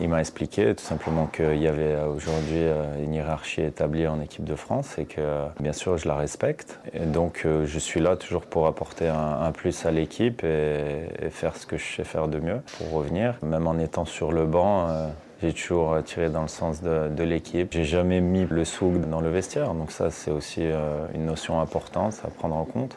il m'a expliqué tout simplement qu'il y avait euh, aujourd'hui euh, une hiérarchie établie en équipe de France et que euh, bien sûr je la respecte. Et donc je suis là toujours pour apporter un, plus à l'équipe et, faire ce que je sais faire de mieux pour revenir. Même en étant sur le banc, j'ai toujours tiré dans le sens de, de l'équipe. J'ai jamais mis le souk dans le vestiaire, donc ça c'est aussi une notion importante à prendre en compte.